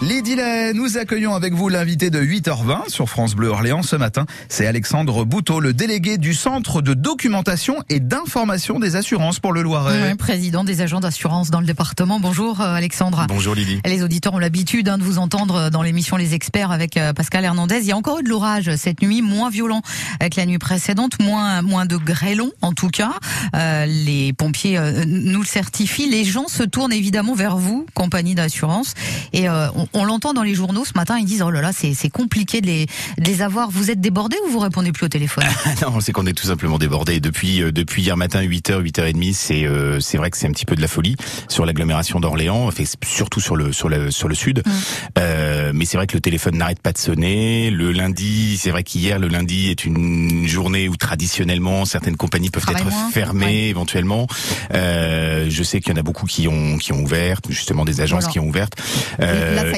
Lydie Lay, nous accueillons avec vous l'invité de 8h20 sur France Bleu Orléans ce matin. C'est Alexandre Bouteau, le délégué du Centre de documentation et d'information des assurances pour le Loiret. Ouais, président des agents d'assurance dans le département. Bonjour euh, Alexandre. Bonjour Lydie. Les auditeurs ont l'habitude hein, de vous entendre dans l'émission Les Experts avec euh, Pascal Hernandez. Il y a encore eu de l'orage cette nuit, moins violent que la nuit précédente, moins moins de grêlons en tout cas. Euh, les pompiers euh, nous le certifient. Les gens se tournent évidemment vers vous, compagnie d'assurance, et euh, on, on l'entend dans les journaux ce matin. Ils disent oh là là, c'est c'est compliqué de les de les avoir. Vous êtes débordé ou vous répondez plus au téléphone? Non, c'est qu'on est tout simplement débordé. Depuis euh, depuis hier matin 8h, 8h30, c'est euh, c'est vrai que c'est un petit peu de la folie sur l'agglomération d'Orléans, enfin, surtout sur le sur le sur le sud. Mm. Euh, mais c'est vrai que le téléphone n'arrête pas de sonner. Le lundi, c'est vrai qu'hier le lundi est une journée où traditionnellement certaines compagnies peuvent être moins, fermées ouais. éventuellement. Euh, je sais qu'il y en a beaucoup qui ont qui ont ouvert, justement des agences Voilà. qui ont ouvert.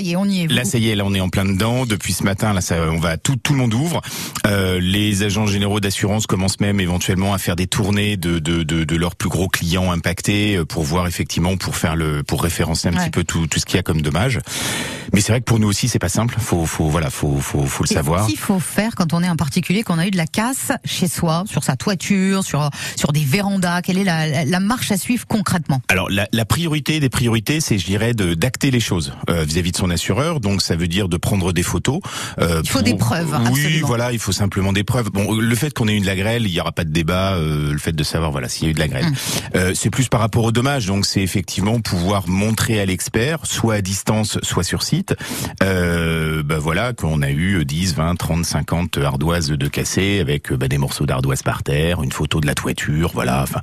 Et Euh, Là, ça y est, on y est. Là, ça y est, là, on est en plein dedans. Depuis ce matin, là, ça, on va tout, tout le monde ouvre. Euh, les agents généraux d'assurance commencent même éventuellement à faire des tournées de, de, de, de leurs plus gros clients impactés euh, pour voir effectivement, pour faire le, pour référencer un Ouais. petit peu tout, tout ce qu'il y a comme dommage. Mais c'est vrai que pour nous aussi, c'est pas simple. Faut, faut, voilà, faut, faut, faut le Et savoir. Qu'est-ce qu'il faut faire quand on est un particulier, qu'on a eu de la casse chez soi, sur sa toiture, sur sur des vérandas Quelle est la, marche à suivre concrètement? Alors la, la priorité des priorités, c'est je dirais d'acter les choses euh, vis-à-vis de son assureur. Donc ça veut dire de prendre des photos. euh, Il faut des preuves, Oui, absolument. voilà, il faut simplement des preuves. Bon, le fait qu'on ait eu de la grêle, il y aura pas de débat. euh, le fait de savoir voilà s'il y a eu de la grêle. Euh, c'est plus par rapport au dommage. Donc c'est effectivement pouvoir montrer à l'expert, soit à distance, soit sur site, euh, bah voilà qu'on a eu 10, 20, 30, 50 ardoises de cassées avec euh, bah, des morceaux d'ardoise par terre, une photo de la toiture, voilà. Enfin,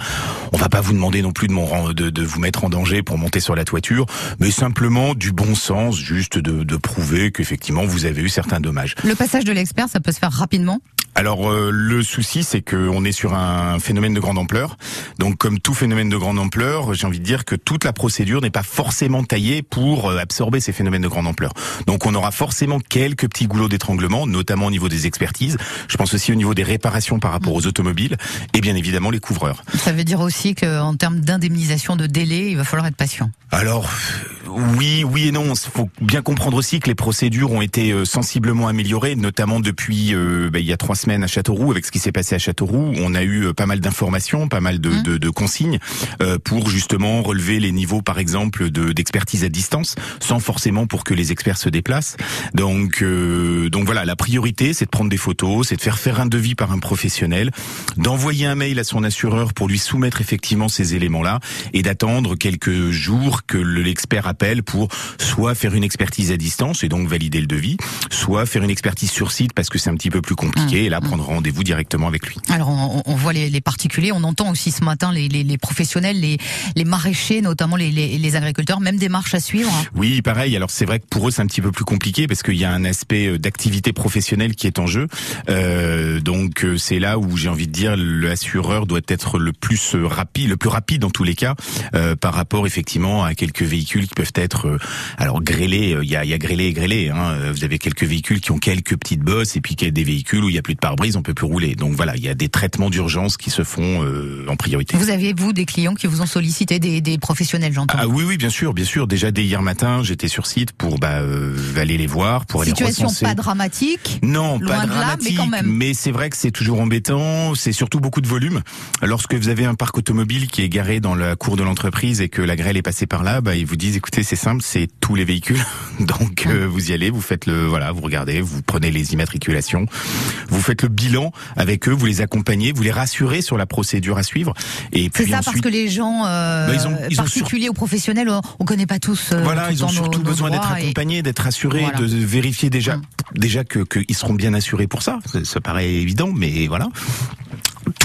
on va pas vous demander non plus de, mon, de, de vous mettre en danger pour monter sur la toiture, mais simplement du bon sens, juste de, de prouver qu'effectivement vous avez eu certains dommages. Le passage de l'expert, ça peut se faire rapidement. Alors euh, le souci, c'est qu'on est sur un phénomène de grande ampleur. Donc comme tout phénomène de grande ampleur, j'ai envie de dire que toute la procédure n'est pas forcément taillée pour euh, absorber ces phénomènes de grande ampleur. Donc on aura forcément quelques petits goulots d'étranglement, notamment au niveau des expertises. Je pense aussi au niveau des réparations par rapport aux automobiles et bien évidemment les couvreurs. Ça veut dire aussi qu'en termes d'indemnisation de délai, il va falloir être patient. Alors oui, oui et non. Il faut bien comprendre aussi que les procédures ont été euh, sensiblement améliorées, notamment depuis euh, bah, il y a trois semaines à Châteauroux, avec ce qui s'est passé à Châteauroux. On a eu euh, pas mal d'informations, pas mal de, Mmh. de, de consignes euh, pour justement relever les niveaux, par exemple, de d'expertise à distance, sans forcément pour que les experts se déplacent. Donc, euh, donc voilà, la priorité, c'est de prendre des photos, c'est de faire faire un devis par un professionnel, d'envoyer un mail à son assureur pour lui soumettre effectivement ces éléments-là et d'attendre quelques jours que le- l'expert appelle pour soit faire une expertise à distance et donc valider le devis, soit faire une expertise sur site parce que c'est un petit peu plus compliqué et là prendre rendez-vous directement avec lui. Alors on, on voit les, les particuliers, on entend aussi ce matin les, les, les professionnels, les, maraîchers, notamment les, agriculteurs, même des marches à suivre. Oui, pareil. Alors c'est vrai que pour eux c'est un petit peu plus compliqué parce qu'il y a un aspect euh, d'activité professionnelle qui est en jeu. Euh, donc euh, c'est là où j'ai envie de dire l'assureur doit être le plus euh, rapide, le plus rapide dans tous les cas euh, par rapport effectivement à quelques véhicules qui peuvent être euh, alors grêlés. euh, Il y a, il y a grêlé et grêlé. Hein. Euh, Vous avez quelques véhicules qui ont quelques petites bosses et puis qu'il y a des véhicules où il y a plus de pare-brise, on peut plus rouler. Donc voilà, il y a des traitements d'urgence qui se font euh, en priorité. Vous avez, vous, des clients qui vous ont sollicité, des, des professionnels, j'entends Ah oui, oui, bien sûr, bien sûr. Déjà dès hier matin, j'étais sur site pour bah, euh, aller les voir, pour aller Situation recenser. pas dramatique. Non, Loin pas de là, mais dramatique, quand même. mais c'est vrai que c'est toujours embêtant. C'est surtout beaucoup de volume. Lorsque vous avez un parc automobile qui est garé dans la cour de l'entreprise et que la grêle est passée par là, bah, ils vous disent, écoutez, c'est simple, c'est tous les véhicules. Donc euh, vous y allez, vous faites le, voilà, vous regardez, vous prenez les immatriculations, vous faites le bilan avec eux, vous les accompagnez, vous les rassurez sur la procédure à suivre. Et C'est puis ça parce que les gens euh, Bah, ils ont- ils ont particuliers ou professionnels, on, on connaît pas tous. euh, Voilà, tout ils ont nos- surtout nos besoin d'être et- accompagnés, d'être assurés, Voilà. de vérifier déjà, Mm. déjà que qu'ils seront bien assurés pour. Ça, ça paraît évident, mais voilà.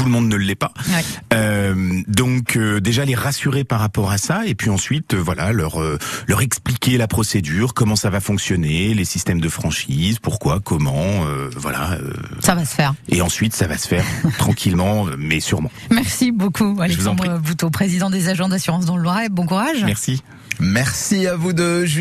Tout le monde ne l'est pas. Ouais. Euh, donc euh, déjà les rassurer par rapport à ça, et puis ensuite euh, voilà leur leur expliquer la procédure, comment ça va fonctionner, les systèmes de franchise, pourquoi, comment, voilà. Ça va se faire. et ensuite ça va se faire tranquillement, mais sûrement. Merci beaucoup, Alexandre. Bouteau, président des agents d'assurance dans le Loiret. Bon courage. Merci. Merci à vous deux.